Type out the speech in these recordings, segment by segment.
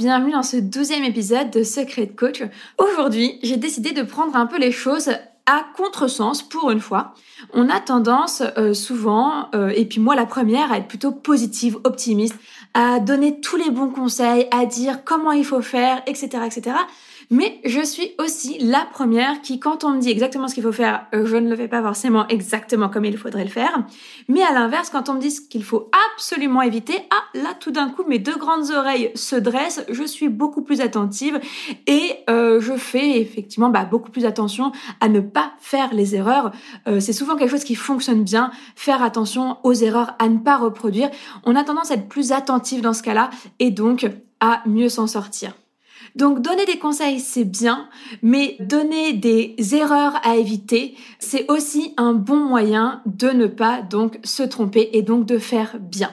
Bienvenue dans ce douzième épisode de Secret Coach. Aujourd'hui, j'ai décidé de prendre un peu les choses à contresens pour une fois. On a tendance euh, souvent, euh, et puis moi la première, à être plutôt positive, optimiste, à donner tous les bons conseils, à dire comment il faut faire, etc., etc. Mais je suis aussi la première qui, quand on me dit exactement ce qu'il faut faire, euh, je ne le fais pas forcément exactement comme il faudrait le faire. Mais à l'inverse, quand on me dit ce qu'il faut absolument éviter, ah là tout d'un coup mes deux grandes oreilles se dressent, je suis beaucoup plus attentive et euh, je fais effectivement bah, beaucoup plus attention à ne pas faire les erreurs. Euh, c'est souvent quelque chose qui fonctionne bien, faire attention aux erreurs, à ne pas reproduire. On a tendance à être plus attentif dans ce cas-là et donc à mieux s'en sortir. Donc donner des conseils, c'est bien, mais donner des erreurs à éviter, c'est aussi un bon moyen de ne pas donc se tromper et donc de faire bien.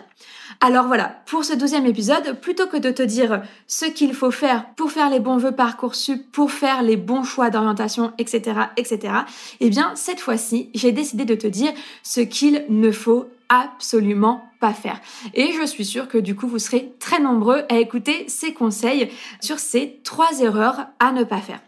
Alors voilà, pour ce deuxième épisode, plutôt que de te dire ce qu'il faut faire pour faire les bons vœux Parcoursup, pour faire les bons choix d'orientation, etc., etc., eh bien, cette fois-ci, j'ai décidé de te dire ce qu'il ne faut absolument pas faire. Et je suis sûre que du coup, vous serez très nombreux à écouter ces conseils sur ces trois erreurs à ne pas faire.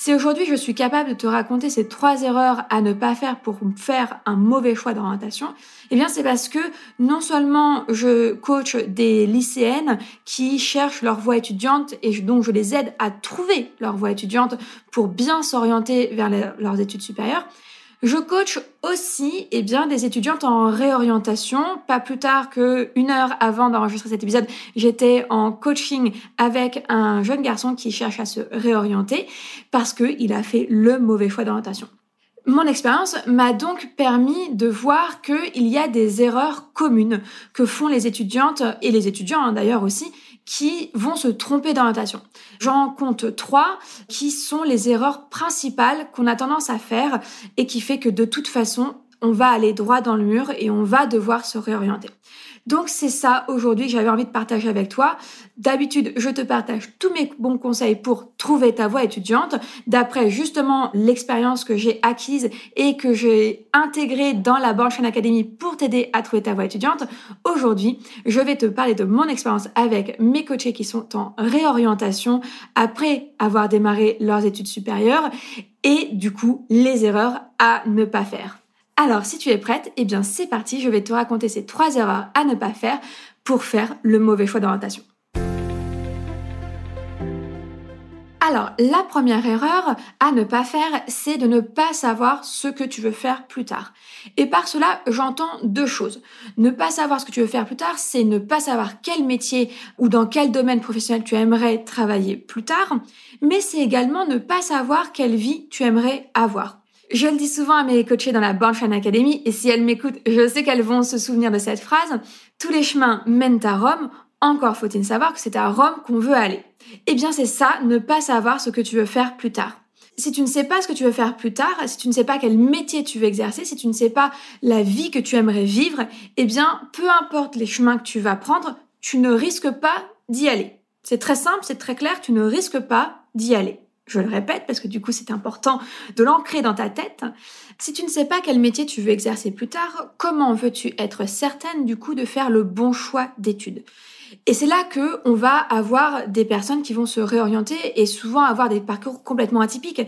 Si aujourd'hui je suis capable de te raconter ces trois erreurs à ne pas faire pour faire un mauvais choix d'orientation, eh bien c'est parce que non seulement je coach des lycéennes qui cherchent leur voie étudiante et donc je les aide à trouver leur voie étudiante pour bien s'orienter vers leurs études supérieures, je coach aussi eh bien, des étudiantes en réorientation. Pas plus tard qu'une heure avant d'enregistrer cet épisode, j'étais en coaching avec un jeune garçon qui cherche à se réorienter parce qu'il a fait le mauvais choix d'orientation. Mon expérience m'a donc permis de voir qu'il y a des erreurs communes que font les étudiantes et les étudiants hein, d'ailleurs aussi qui vont se tromper d'orientation. J'en compte trois qui sont les erreurs principales qu'on a tendance à faire et qui fait que de toute façon, on va aller droit dans le mur et on va devoir se réorienter. Donc c'est ça aujourd'hui que j'avais envie de partager avec toi. D'habitude, je te partage tous mes bons conseils pour trouver ta voie étudiante, d'après justement l'expérience que j'ai acquise et que j'ai intégrée dans la Born Academy pour t'aider à trouver ta voie étudiante. Aujourd'hui, je vais te parler de mon expérience avec mes coachés qui sont en réorientation après avoir démarré leurs études supérieures et du coup les erreurs à ne pas faire. Alors, si tu es prête, eh bien c'est parti, je vais te raconter ces trois erreurs à ne pas faire pour faire le mauvais choix d'orientation. Alors, la première erreur à ne pas faire, c'est de ne pas savoir ce que tu veux faire plus tard. Et par cela, j'entends deux choses. Ne pas savoir ce que tu veux faire plus tard, c'est ne pas savoir quel métier ou dans quel domaine professionnel tu aimerais travailler plus tard, mais c'est également ne pas savoir quelle vie tu aimerais avoir. Je le dis souvent à mes coachés dans la Born Academy, et si elles m'écoutent, je sais qu'elles vont se souvenir de cette phrase. Tous les chemins mènent à Rome, encore faut-il savoir que c'est à Rome qu'on veut aller. Eh bien, c'est ça, ne pas savoir ce que tu veux faire plus tard. si tu ne sais pas ce que tu veux faire plus tard, si tu ne sais pas quel métier tu veux exercer, si tu ne sais pas la vie que tu aimerais vivre, eh bien, peu importe les chemins que tu vas prendre, tu ne risques pas d'y aller. C'est très simple, c'est très clair, tu ne risques pas d'y aller. Je le répète parce que du coup c'est important de l'ancrer dans ta tête. Si tu ne sais pas quel métier tu veux exercer plus tard, comment veux-tu être certaine du coup de faire le bon choix d'études? Et c'est là que on va avoir des personnes qui vont se réorienter et souvent avoir des parcours complètement atypiques.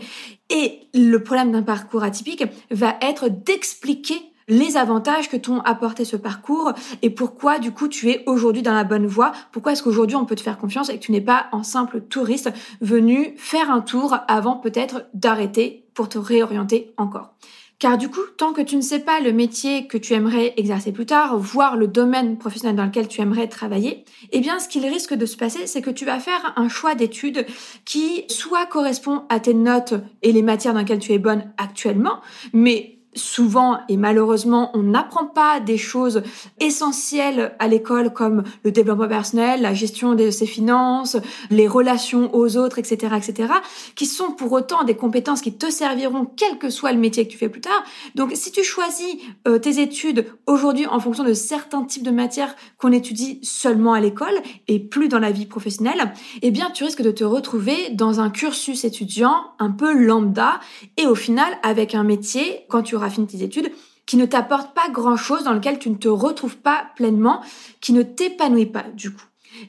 Et le problème d'un parcours atypique va être d'expliquer les avantages que t'ont apporté ce parcours et pourquoi du coup tu es aujourd'hui dans la bonne voie, pourquoi est-ce qu'aujourd'hui on peut te faire confiance et que tu n'es pas un simple touriste venu faire un tour avant peut-être d'arrêter pour te réorienter encore? Car du coup, tant que tu ne sais pas le métier que tu aimerais exercer plus tard, voire le domaine professionnel dans lequel tu aimerais travailler, eh bien, ce qu'il risque de se passer, c'est que tu vas faire un choix d'études qui soit correspond à tes notes et les matières dans lesquelles tu es bonne actuellement, mais souvent et malheureusement, on n'apprend pas des choses essentielles à l'école comme le développement personnel, la gestion de ses finances, les relations aux autres, etc., etc., qui sont pour autant des compétences qui te serviront quel que soit le métier que tu fais plus tard. Donc, si tu choisis euh, tes études aujourd'hui en fonction de certains types de matières qu'on étudie seulement à l'école et plus dans la vie professionnelle, eh bien, tu risques de te retrouver dans un cursus étudiant un peu lambda et au final avec un métier quand tu auras tes études, qui ne t'apporte pas grand-chose, dans lequel tu ne te retrouves pas pleinement, qui ne t'épanouit pas du coup.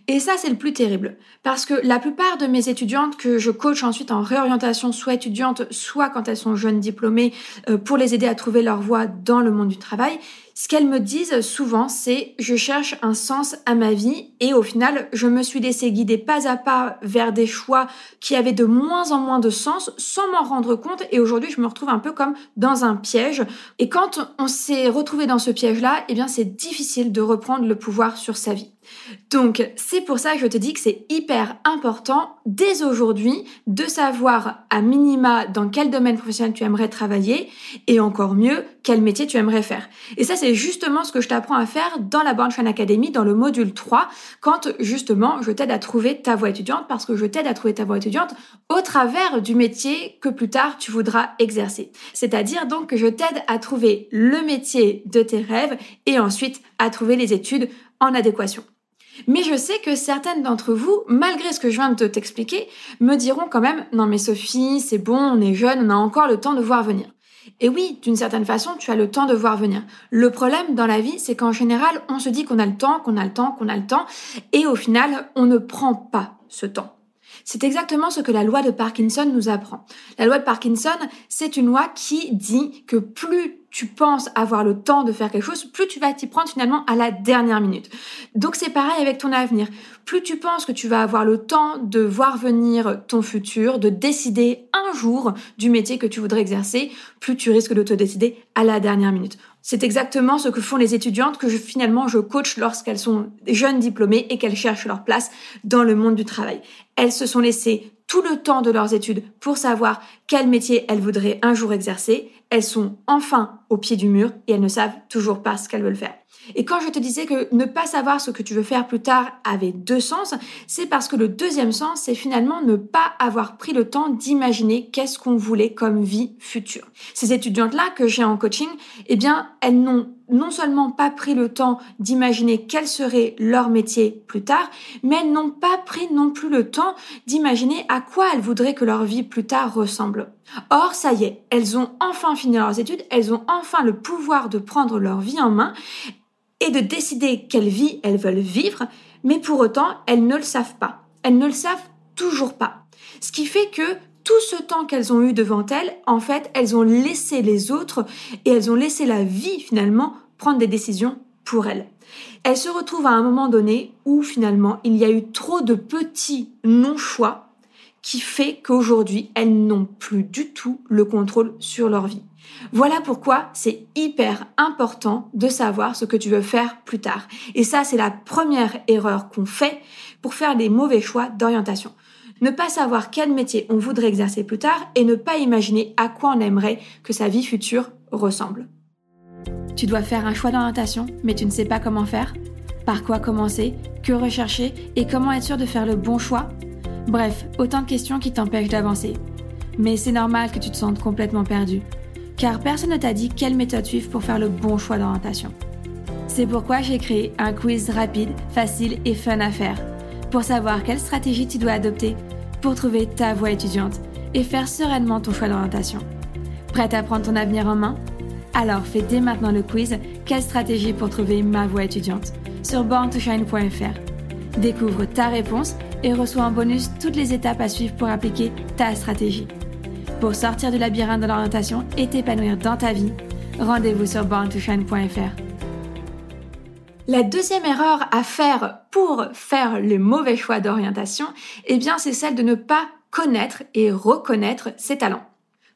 Et ça, c'est le plus terrible. Parce que la plupart de mes étudiantes que je coach ensuite en réorientation, soit étudiantes, soit quand elles sont jeunes diplômées, euh, pour les aider à trouver leur voie dans le monde du travail, ce qu'elles me disent souvent, c'est je cherche un sens à ma vie et au final, je me suis laissée guider pas à pas vers des choix qui avaient de moins en moins de sens sans m'en rendre compte et aujourd'hui, je me retrouve un peu comme dans un piège. Et quand on s'est retrouvé dans ce piège-là, eh bien, c'est difficile de reprendre le pouvoir sur sa vie. Donc, c'est pour ça que je te dis que c'est hyper important dès aujourd'hui de savoir à minima dans quel domaine professionnel tu aimerais travailler et encore mieux, quel métier tu aimerais faire. Et ça, c'est justement ce que je t'apprends à faire dans la Born Academy, dans le module 3, quand justement je t'aide à trouver ta voie étudiante parce que je t'aide à trouver ta voie étudiante au travers du métier que plus tard tu voudras exercer. C'est-à-dire donc que je t'aide à trouver le métier de tes rêves et ensuite à trouver les études en adéquation. Mais je sais que certaines d'entre vous, malgré ce que je viens de t'expliquer, me diront quand même Non mais Sophie, c'est bon, on est jeune, on a encore le temps de voir venir. Et oui, d'une certaine façon, tu as le temps de voir venir. Le problème dans la vie, c'est qu'en général, on se dit qu'on a le temps, qu'on a le temps, qu'on a le temps, et au final, on ne prend pas ce temps. C'est exactement ce que la loi de Parkinson nous apprend. La loi de Parkinson, c'est une loi qui dit que plus tu penses avoir le temps de faire quelque chose, plus tu vas t'y prendre finalement à la dernière minute. Donc c'est pareil avec ton avenir. Plus tu penses que tu vas avoir le temps de voir venir ton futur, de décider un jour du métier que tu voudrais exercer, plus tu risques de te décider à la dernière minute. C'est exactement ce que font les étudiantes que je, finalement je coach lorsqu'elles sont jeunes diplômées et qu'elles cherchent leur place dans le monde du travail. Elles se sont laissées tout le temps de leurs études pour savoir quel métier elles voudraient un jour exercer. Elles sont enfin au pied du mur et elles ne savent toujours pas ce qu'elles veulent faire. Et quand je te disais que ne pas savoir ce que tu veux faire plus tard avait deux sens, c'est parce que le deuxième sens, c'est finalement ne pas avoir pris le temps d'imaginer qu'est-ce qu'on voulait comme vie future. Ces étudiantes-là que j'ai en coaching, eh bien, elles n'ont non seulement pas pris le temps d'imaginer quel serait leur métier plus tard, mais elles n'ont pas pris non plus le temps d'imaginer à quoi elles voudraient que leur vie plus tard ressemble. Or, ça y est, elles ont enfin fini leurs études, elles ont enfin le pouvoir de prendre leur vie en main et de décider quelle vie elles veulent vivre, mais pour autant, elles ne le savent pas. Elles ne le savent toujours pas. Ce qui fait que tout ce temps qu'elles ont eu devant elles, en fait, elles ont laissé les autres et elles ont laissé la vie finalement prendre des décisions pour elles. Elles se retrouvent à un moment donné où finalement il y a eu trop de petits non-choix qui fait qu'aujourd'hui elles n'ont plus du tout le contrôle sur leur vie. Voilà pourquoi c'est hyper important de savoir ce que tu veux faire plus tard. Et ça, c'est la première erreur qu'on fait pour faire des mauvais choix d'orientation. Ne pas savoir quel métier on voudrait exercer plus tard et ne pas imaginer à quoi on aimerait que sa vie future ressemble. Tu dois faire un choix d'orientation, mais tu ne sais pas comment faire Par quoi commencer Que rechercher Et comment être sûr de faire le bon choix Bref, autant de questions qui t'empêchent d'avancer. Mais c'est normal que tu te sentes complètement perdu, car personne ne t'a dit quelle méthode suivre pour faire le bon choix d'orientation. C'est pourquoi j'ai créé un quiz rapide, facile et fun à faire, pour savoir quelle stratégie tu dois adopter pour trouver ta voie étudiante et faire sereinement ton choix d'orientation. Prête à prendre ton avenir en main? Alors fais dès maintenant le quiz Quelle stratégie pour trouver ma voie étudiante? Sur borntoshine.fr. Découvre ta réponse et reçois en bonus toutes les étapes à suivre pour appliquer ta stratégie. Pour sortir du labyrinthe de l'orientation et t'épanouir dans ta vie, rendez-vous sur borntoshine.fr. La deuxième erreur à faire pour faire le mauvais choix d'orientation, eh bien, c'est celle de ne pas connaître et reconnaître ses talents.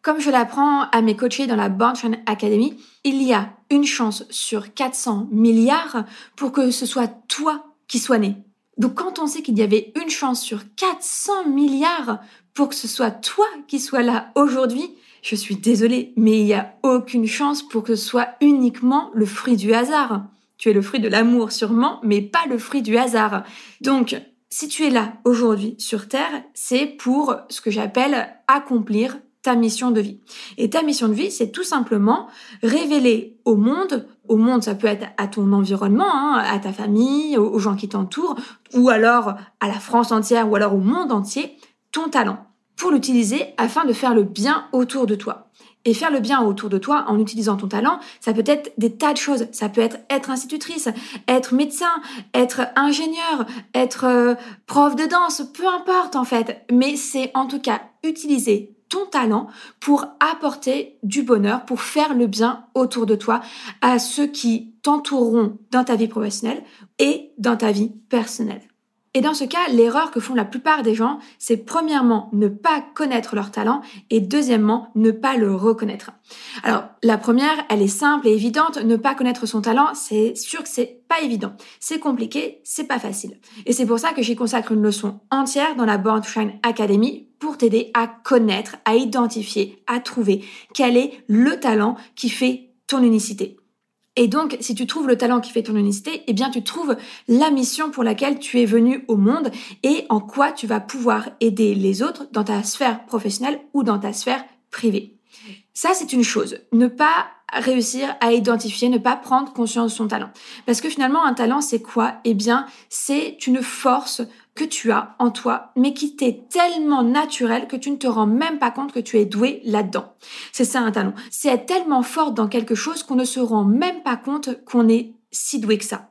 Comme je l'apprends à mes coachés dans la Bornstein Academy, il y a une chance sur 400 milliards pour que ce soit toi qui sois né. Donc quand on sait qu'il y avait une chance sur 400 milliards pour que ce soit toi qui sois là aujourd'hui, je suis désolée, mais il n'y a aucune chance pour que ce soit uniquement le fruit du hasard. Tu es le fruit de l'amour sûrement, mais pas le fruit du hasard. Donc, si tu es là aujourd'hui sur Terre, c'est pour ce que j'appelle accomplir ta mission de vie. Et ta mission de vie, c'est tout simplement révéler au monde, au monde ça peut être à ton environnement, hein, à ta famille, aux gens qui t'entourent, ou alors à la France entière, ou alors au monde entier, ton talent, pour l'utiliser afin de faire le bien autour de toi. Et faire le bien autour de toi en utilisant ton talent, ça peut être des tas de choses. Ça peut être être institutrice, être médecin, être ingénieur, être euh, prof de danse, peu importe en fait. Mais c'est en tout cas utiliser ton talent pour apporter du bonheur, pour faire le bien autour de toi à ceux qui t'entoureront dans ta vie professionnelle et dans ta vie personnelle. Et dans ce cas, l'erreur que font la plupart des gens, c'est premièrement ne pas connaître leur talent et deuxièmement ne pas le reconnaître. Alors, la première, elle est simple et évidente. Ne pas connaître son talent, c'est sûr que c'est pas évident. C'est compliqué, c'est pas facile. Et c'est pour ça que j'y consacre une leçon entière dans la Born Shine Academy pour t'aider à connaître, à identifier, à trouver quel est le talent qui fait ton unicité. Et donc, si tu trouves le talent qui fait ton unicité, eh bien, tu trouves la mission pour laquelle tu es venu au monde et en quoi tu vas pouvoir aider les autres dans ta sphère professionnelle ou dans ta sphère privée. Ça, c'est une chose. Ne pas réussir à identifier, ne pas prendre conscience de son talent. Parce que finalement, un talent, c'est quoi? Eh bien, c'est une force que tu as en toi, mais qui t'est tellement naturel que tu ne te rends même pas compte que tu es doué là-dedans. C'est ça un talent. C'est être tellement fort dans quelque chose qu'on ne se rend même pas compte qu'on est si doué que ça.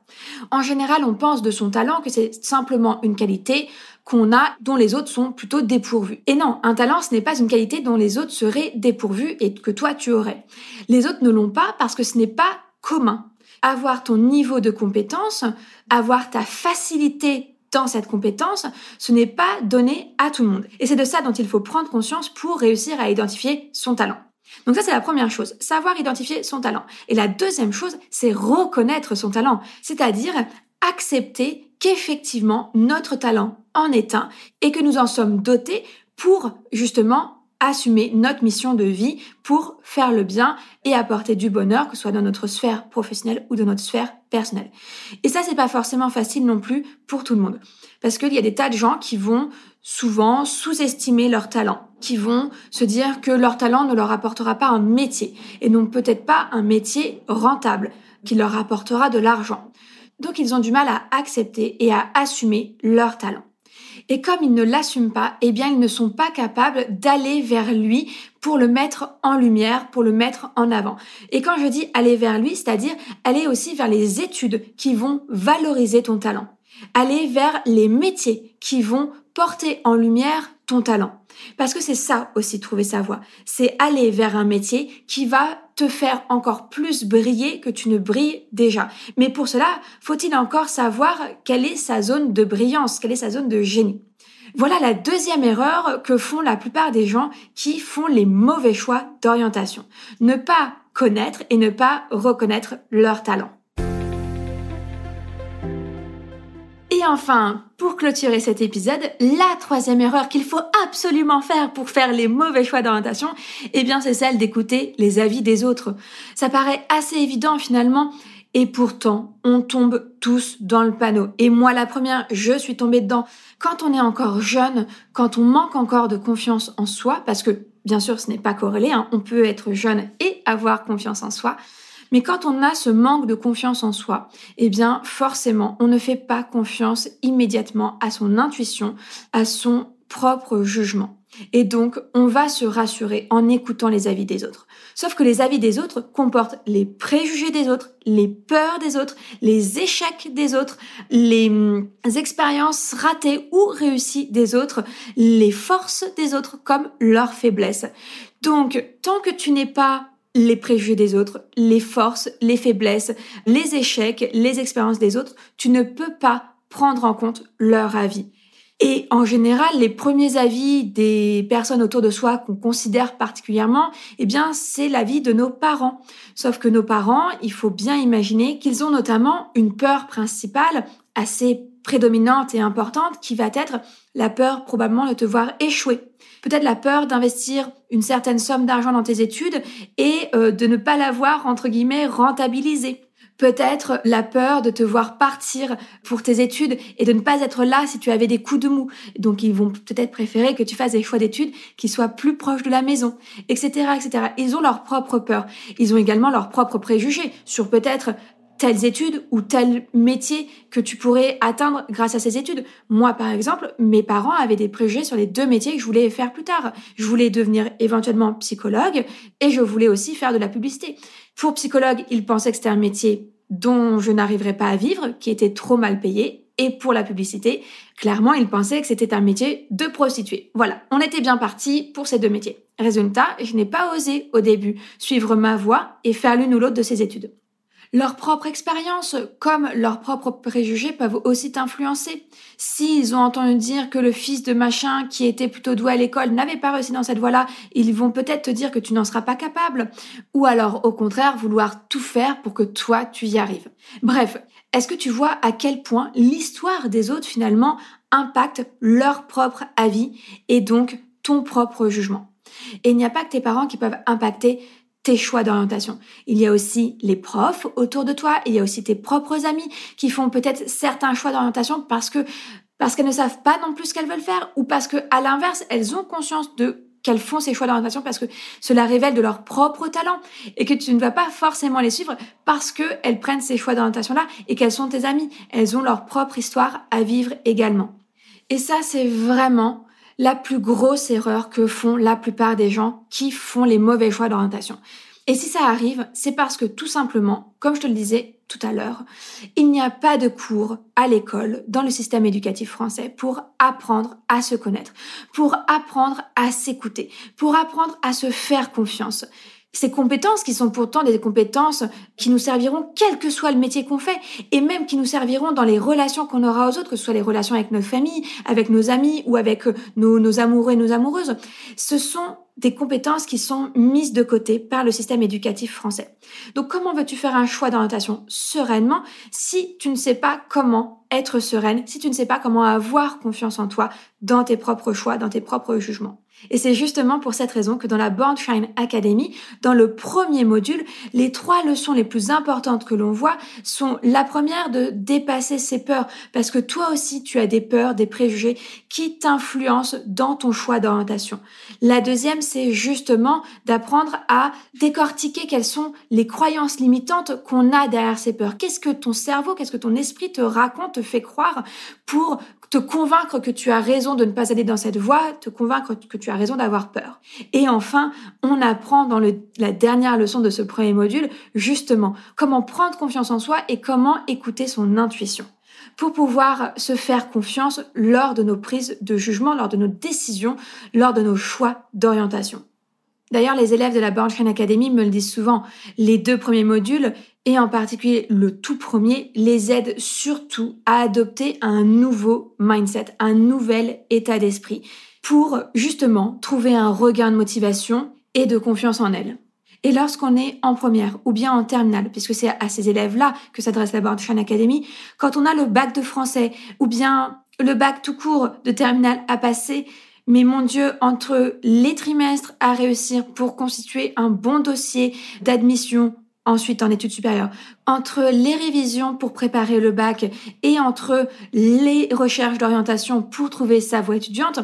En général, on pense de son talent que c'est simplement une qualité qu'on a dont les autres sont plutôt dépourvus. Et non, un talent, ce n'est pas une qualité dont les autres seraient dépourvus et que toi tu aurais. Les autres ne l'ont pas parce que ce n'est pas commun. Avoir ton niveau de compétence, avoir ta facilité dans cette compétence, ce n'est pas donné à tout le monde. Et c'est de ça dont il faut prendre conscience pour réussir à identifier son talent. Donc ça, c'est la première chose, savoir identifier son talent. Et la deuxième chose, c'est reconnaître son talent, c'est-à-dire accepter qu'effectivement notre talent en est un et que nous en sommes dotés pour justement assumer notre mission de vie pour faire le bien et apporter du bonheur, que ce soit dans notre sphère professionnelle ou dans notre sphère personnelle. Et ça, c'est pas forcément facile non plus pour tout le monde. Parce qu'il y a des tas de gens qui vont souvent sous-estimer leur talent, qui vont se dire que leur talent ne leur apportera pas un métier, et non peut-être pas un métier rentable, qui leur apportera de l'argent. Donc ils ont du mal à accepter et à assumer leur talent. Et comme ils ne l'assument pas, eh bien, ils ne sont pas capables d'aller vers lui pour le mettre en lumière, pour le mettre en avant. Et quand je dis aller vers lui, c'est-à-dire aller aussi vers les études qui vont valoriser ton talent. Aller vers les métiers qui vont porter en lumière ton talent. Parce que c'est ça aussi trouver sa voie. C'est aller vers un métier qui va te faire encore plus briller que tu ne brilles déjà. Mais pour cela, faut-il encore savoir quelle est sa zone de brillance, quelle est sa zone de génie? Voilà la deuxième erreur que font la plupart des gens qui font les mauvais choix d'orientation. Ne pas connaître et ne pas reconnaître leur talent. Et enfin, pour clôturer cet épisode, la troisième erreur qu'il faut absolument faire pour faire les mauvais choix d'orientation, eh bien, c'est celle d'écouter les avis des autres. Ça paraît assez évident finalement, et pourtant, on tombe tous dans le panneau. Et moi, la première, je suis tombée dedans. Quand on est encore jeune, quand on manque encore de confiance en soi, parce que Bien sûr, ce n'est pas corrélé, hein. on peut être jeune et avoir confiance en soi. Mais quand on a ce manque de confiance en soi, eh bien forcément, on ne fait pas confiance immédiatement à son intuition, à son propre jugement. Et donc, on va se rassurer en écoutant les avis des autres. Sauf que les avis des autres comportent les préjugés des autres, les peurs des autres, les échecs des autres, les hum, expériences ratées ou réussies des autres, les forces des autres comme leurs faiblesses. Donc, tant que tu n'es pas les préjugés des autres, les forces, les faiblesses, les échecs, les expériences des autres, tu ne peux pas prendre en compte leur avis. Et en général, les premiers avis des personnes autour de soi qu'on considère particulièrement, eh bien, c'est l'avis de nos parents. Sauf que nos parents, il faut bien imaginer qu'ils ont notamment une peur principale assez prédominante et importante qui va être la peur probablement de te voir échouer. Peut-être la peur d'investir une certaine somme d'argent dans tes études et euh, de ne pas l'avoir, entre guillemets, rentabilisée peut-être la peur de te voir partir pour tes études et de ne pas être là si tu avais des coups de mou. Donc ils vont peut-être préférer que tu fasses des choix d'études qui soient plus proches de la maison, etc., etc. Ils ont leur propre peur. Ils ont également leurs propres préjugés sur peut-être telles études ou tel métier que tu pourrais atteindre grâce à ces études. Moi, par exemple, mes parents avaient des préjugés sur les deux métiers que je voulais faire plus tard. Je voulais devenir éventuellement psychologue et je voulais aussi faire de la publicité. Pour psychologue, ils pensaient que c'était un métier dont je n'arriverais pas à vivre, qui était trop mal payé. Et pour la publicité, clairement, ils pensaient que c'était un métier de prostituée. Voilà, on était bien parti pour ces deux métiers. Résultat, je n'ai pas osé au début suivre ma voie et faire l'une ou l'autre de ces études. Leur propre expérience, comme leurs propres préjugés, peuvent aussi t'influencer. S'ils ont entendu dire que le fils de machin qui était plutôt doué à l'école n'avait pas réussi dans cette voie-là, ils vont peut-être te dire que tu n'en seras pas capable. Ou alors, au contraire, vouloir tout faire pour que toi, tu y arrives. Bref, est-ce que tu vois à quel point l'histoire des autres, finalement, impacte leur propre avis et donc ton propre jugement? Et il n'y a pas que tes parents qui peuvent impacter tes choix d'orientation. Il y a aussi les profs autour de toi, il y a aussi tes propres amis qui font peut-être certains choix d'orientation parce que parce qu'elles ne savent pas non plus ce qu'elles veulent faire ou parce que à l'inverse, elles ont conscience de qu'elles font ces choix d'orientation parce que cela révèle de leur propre talent et que tu ne vas pas forcément les suivre parce qu'elles prennent ces choix d'orientation là et qu'elles sont tes amies. Elles ont leur propre histoire à vivre également. Et ça, c'est vraiment la plus grosse erreur que font la plupart des gens qui font les mauvais choix d'orientation. Et si ça arrive, c'est parce que tout simplement, comme je te le disais tout à l'heure, il n'y a pas de cours à l'école, dans le système éducatif français, pour apprendre à se connaître, pour apprendre à s'écouter, pour apprendre à se faire confiance ces compétences qui sont pourtant des compétences qui nous serviront quel que soit le métier qu'on fait et même qui nous serviront dans les relations qu'on aura aux autres, que ce soit les relations avec notre famille, avec nos amis ou avec nos, nos amoureux et nos amoureuses. Ce sont des compétences qui sont mises de côté par le système éducatif français. Donc comment veux-tu faire un choix d'orientation sereinement si tu ne sais pas comment être sereine, si tu ne sais pas comment avoir confiance en toi dans tes propres choix, dans tes propres jugements? Et c'est justement pour cette raison que dans la Born Academy, dans le premier module, les trois leçons les plus importantes que l'on voit sont la première de dépasser ses peurs, parce que toi aussi tu as des peurs, des préjugés qui t'influencent dans ton choix d'orientation. La deuxième, c'est justement d'apprendre à décortiquer quelles sont les croyances limitantes qu'on a derrière ces peurs. Qu'est-ce que ton cerveau, qu'est-ce que ton esprit te raconte, te fait croire pour te convaincre que tu as raison de ne pas aller dans cette voie, te convaincre que tu as raison d'avoir peur. Et enfin, on apprend dans la dernière leçon de ce premier module justement comment prendre confiance en soi et comment écouter son intuition pour pouvoir se faire confiance lors de nos prises de jugement, lors de nos décisions, lors de nos choix d'orientation. D'ailleurs, les élèves de la Bornstein Academy me le disent souvent, les deux premiers modules, et en particulier le tout premier, les aident surtout à adopter un nouveau mindset, un nouvel état d'esprit, pour justement trouver un regain de motivation et de confiance en elles. Et lorsqu'on est en première ou bien en terminale, puisque c'est à ces élèves-là que s'adresse la Bornstein Academy, quand on a le bac de français ou bien le bac tout court de terminale à passer, mais mon Dieu, entre les trimestres à réussir pour constituer un bon dossier d'admission ensuite en études supérieures, entre les révisions pour préparer le bac et entre les recherches d'orientation pour trouver sa voie étudiante,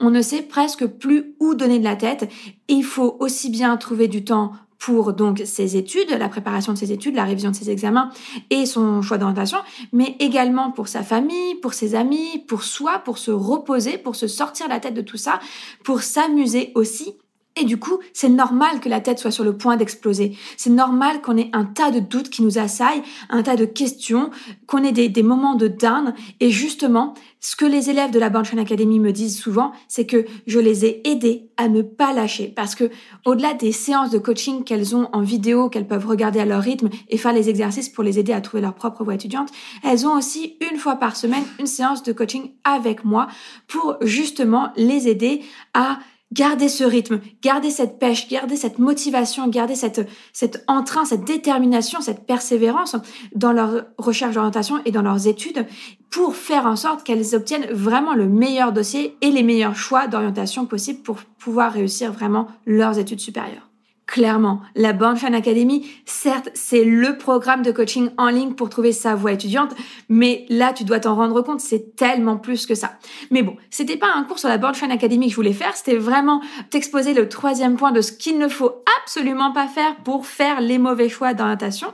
on ne sait presque plus où donner de la tête. Il faut aussi bien trouver du temps pour donc ses études, la préparation de ses études, la révision de ses examens et son choix d'orientation, mais également pour sa famille, pour ses amis, pour soi, pour se reposer, pour se sortir la tête de tout ça, pour s'amuser aussi et du coup, c'est normal que la tête soit sur le point d'exploser. C'est normal qu'on ait un tas de doutes qui nous assaillent, un tas de questions, qu'on ait des, moments de down. Et justement, ce que les élèves de la Banchain Academy me disent souvent, c'est que je les ai aidés à ne pas lâcher. Parce que au-delà des séances de coaching qu'elles ont en vidéo, qu'elles peuvent regarder à leur rythme et faire les exercices pour les aider à trouver leur propre voie étudiante, elles ont aussi une fois par semaine une séance de coaching avec moi pour justement les aider à Gardez ce rythme, gardez cette pêche, gardez cette motivation, gardez cette, cette entrain, cette détermination, cette persévérance dans leur recherche d'orientation et dans leurs études pour faire en sorte qu'elles obtiennent vraiment le meilleur dossier et les meilleurs choix d'orientation possibles pour pouvoir réussir vraiment leurs études supérieures. Clairement, la Fan Academy, certes, c'est le programme de coaching en ligne pour trouver sa voie étudiante, mais là, tu dois t'en rendre compte, c'est tellement plus que ça. Mais bon, c'était pas un cours sur la Fan Academy que je voulais faire, c'était vraiment t'exposer le troisième point de ce qu'il ne faut absolument pas faire pour faire les mauvais choix d'orientation,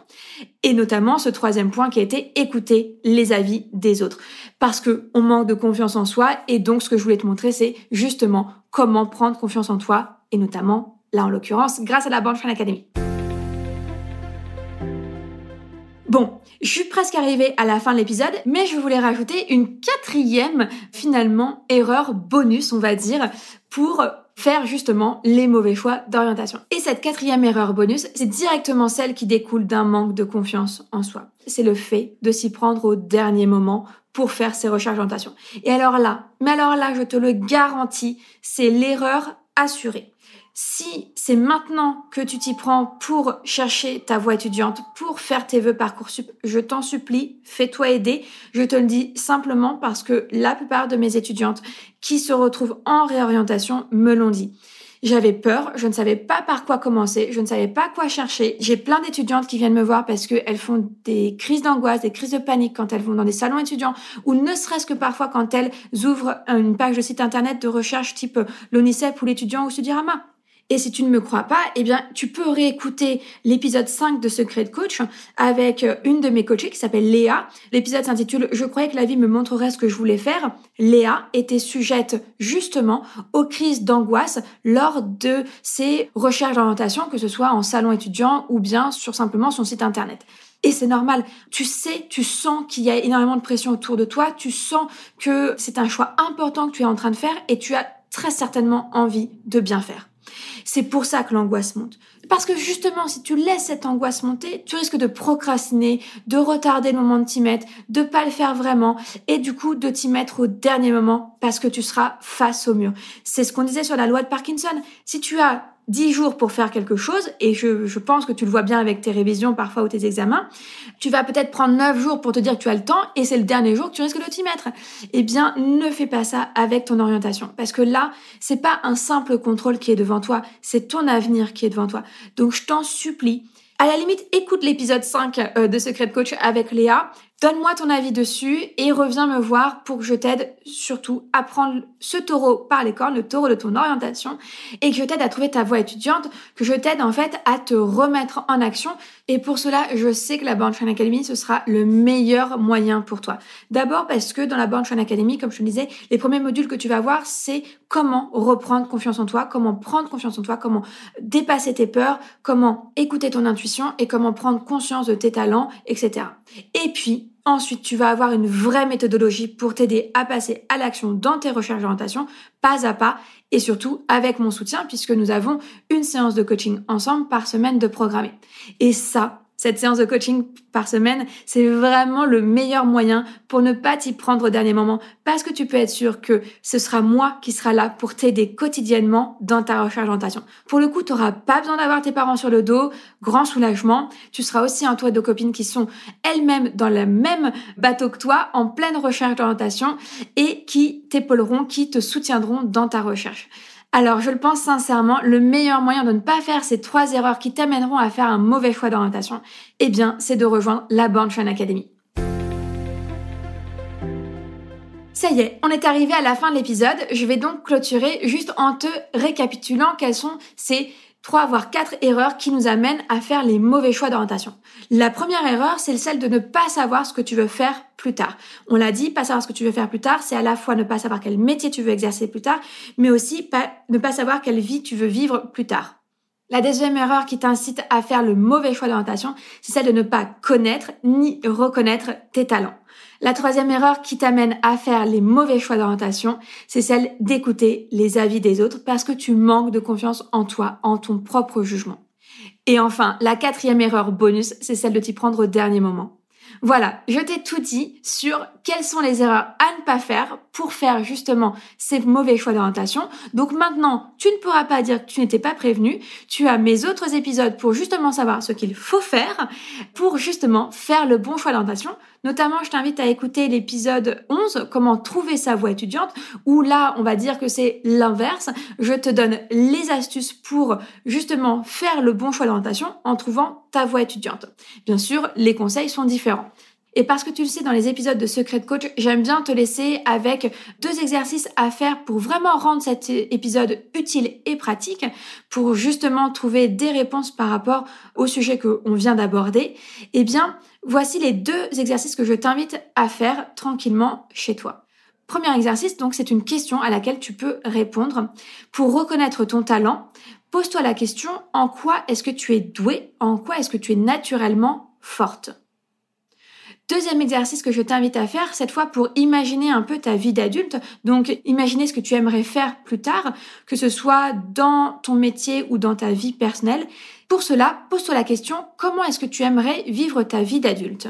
et notamment ce troisième point qui a été écouter les avis des autres. Parce que on manque de confiance en soi, et donc ce que je voulais te montrer, c'est justement comment prendre confiance en toi, et notamment là en l'occurrence grâce à la Born Academy. Bon, je suis presque arrivée à la fin de l'épisode, mais je voulais rajouter une quatrième, finalement, erreur bonus, on va dire, pour faire justement les mauvais choix d'orientation. Et cette quatrième erreur bonus, c'est directement celle qui découle d'un manque de confiance en soi. C'est le fait de s'y prendre au dernier moment pour faire ses recherches d'orientation. Et alors là, mais alors là, je te le garantis, c'est l'erreur assurée. Si c'est maintenant que tu t'y prends pour chercher ta voie étudiante, pour faire tes vœux Parcoursup, je t'en supplie, fais-toi aider. Je te le dis simplement parce que la plupart de mes étudiantes qui se retrouvent en réorientation me l'ont dit. J'avais peur, je ne savais pas par quoi commencer, je ne savais pas quoi chercher. J'ai plein d'étudiantes qui viennent me voir parce qu'elles font des crises d'angoisse, des crises de panique quand elles vont dans des salons étudiants ou ne serait-ce que parfois quand elles ouvrent une page de site internet de recherche type l'ONICEP ou l'étudiant ou Studirama. Et si tu ne me crois pas, eh bien, tu peux réécouter l'épisode 5 de Secret Coach avec euh, une de mes coachées qui s'appelle Léa. L'épisode s'intitule Je croyais que la vie me montrerait ce que je voulais faire. Léa était sujette justement aux crises d'angoisse lors de ses recherches d'orientation, que ce soit en salon étudiant ou bien sur simplement son site internet. Et c'est normal. Tu sais, tu sens qu'il y a énormément de pression autour de toi. Tu sens que c'est un choix important que tu es en train de faire et tu as très certainement envie de bien faire. C'est pour ça que l'angoisse monte. Parce que justement, si tu laisses cette angoisse monter, tu risques de procrastiner, de retarder le moment de t'y mettre, de pas le faire vraiment, et du coup de t'y mettre au dernier moment parce que tu seras face au mur. C'est ce qu'on disait sur la loi de Parkinson. Si tu as 10 jours pour faire quelque chose, et je, je, pense que tu le vois bien avec tes révisions parfois ou tes examens, tu vas peut-être prendre 9 jours pour te dire que tu as le temps, et c'est le dernier jour que tu risques de t'y mettre. Eh bien, ne fais pas ça avec ton orientation, parce que là, c'est pas un simple contrôle qui est devant toi, c'est ton avenir qui est devant toi. Donc, je t'en supplie, à la limite, écoute l'épisode 5 euh, de Secret Coach avec Léa. Donne-moi ton avis dessus et reviens me voir pour que je t'aide surtout à prendre ce taureau par les cornes, le taureau de ton orientation, et que je t'aide à trouver ta voie étudiante, que je t'aide en fait à te remettre en action. Et pour cela, je sais que la Born Train Academy, ce sera le meilleur moyen pour toi. D'abord parce que dans la Born Train Academy, comme je te disais, les premiers modules que tu vas voir, c'est comment reprendre confiance en toi, comment prendre confiance en toi, comment dépasser tes peurs, comment écouter ton intuition et comment prendre conscience de tes talents, etc. Et puis, Ensuite, tu vas avoir une vraie méthodologie pour t'aider à passer à l'action dans tes recherches d'orientation, pas à pas, et surtout avec mon soutien, puisque nous avons une séance de coaching ensemble par semaine de programmer. Et ça, cette séance de coaching par semaine, c'est vraiment le meilleur moyen pour ne pas t'y prendre au dernier moment parce que tu peux être sûr que ce sera moi qui sera là pour t'aider quotidiennement dans ta recherche d'orientation. Pour le coup, tu n'auras pas besoin d'avoir tes parents sur le dos, grand soulagement. Tu seras aussi entouré de copines qui sont elles-mêmes dans le même bateau que toi, en pleine recherche d'orientation et qui t'épauleront, qui te soutiendront dans ta recherche. Alors, je le pense sincèrement, le meilleur moyen de ne pas faire ces trois erreurs qui t'amèneront à faire un mauvais choix d'orientation, eh bien, c'est de rejoindre la Born Academy. Ça y est, on est arrivé à la fin de l'épisode. Je vais donc clôturer juste en te récapitulant quelles sont ces trois voire quatre erreurs qui nous amènent à faire les mauvais choix d'orientation. La première erreur, c'est celle de ne pas savoir ce que tu veux faire plus tard. On l'a dit, pas savoir ce que tu veux faire plus tard, c'est à la fois ne pas savoir quel métier tu veux exercer plus tard, mais aussi ne pas savoir quelle vie tu veux vivre plus tard. La deuxième erreur qui t'incite à faire le mauvais choix d'orientation, c'est celle de ne pas connaître ni reconnaître tes talents. La troisième erreur qui t'amène à faire les mauvais choix d'orientation, c'est celle d'écouter les avis des autres parce que tu manques de confiance en toi, en ton propre jugement. Et enfin, la quatrième erreur bonus, c'est celle de t'y prendre au dernier moment. Voilà, je t'ai tout dit sur quelles sont les erreurs à ne pas faire pour faire justement ces mauvais choix d'orientation. Donc maintenant, tu ne pourras pas dire que tu n'étais pas prévenu. Tu as mes autres épisodes pour justement savoir ce qu'il faut faire pour justement faire le bon choix d'orientation. Notamment, je t'invite à écouter l'épisode 11, comment trouver sa voie étudiante, où là, on va dire que c'est l'inverse. Je te donne les astuces pour justement faire le bon choix d'orientation en trouvant ta voie étudiante. Bien sûr, les conseils sont différents. Et parce que tu le sais, dans les épisodes de Secret Coach, j'aime bien te laisser avec deux exercices à faire pour vraiment rendre cet épisode utile et pratique, pour justement trouver des réponses par rapport au sujet qu'on vient d'aborder. Eh bien, voici les deux exercices que je t'invite à faire tranquillement chez toi. Premier exercice, donc, c'est une question à laquelle tu peux répondre. Pour reconnaître ton talent, pose-toi la question en quoi est-ce que tu es doué, en quoi est-ce que tu es naturellement forte? Deuxième exercice que je t'invite à faire, cette fois pour imaginer un peu ta vie d'adulte. Donc, imaginer ce que tu aimerais faire plus tard, que ce soit dans ton métier ou dans ta vie personnelle. Pour cela, pose-toi la question, comment est-ce que tu aimerais vivre ta vie d'adulte?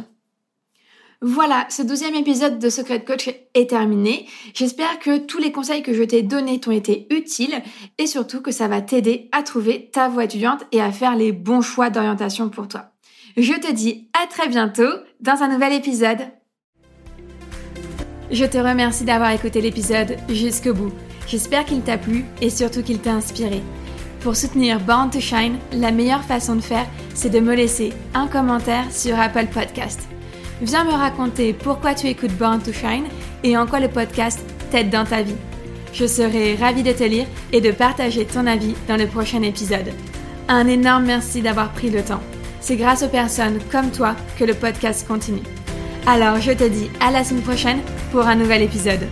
Voilà, ce douzième épisode de Secret Coach est terminé. J'espère que tous les conseils que je t'ai donnés t'ont été utiles et surtout que ça va t'aider à trouver ta voie étudiante et à faire les bons choix d'orientation pour toi. Je te dis à très bientôt dans un nouvel épisode. Je te remercie d'avoir écouté l'épisode jusqu'au bout. J'espère qu'il t'a plu et surtout qu'il t'a inspiré. Pour soutenir Born to Shine, la meilleure façon de faire, c'est de me laisser un commentaire sur Apple Podcast. Viens me raconter pourquoi tu écoutes Born to Shine et en quoi le podcast t'aide dans ta vie. Je serai ravie de te lire et de partager ton avis dans le prochain épisode. Un énorme merci d'avoir pris le temps. C'est grâce aux personnes comme toi que le podcast continue. Alors je te dis à la semaine prochaine pour un nouvel épisode.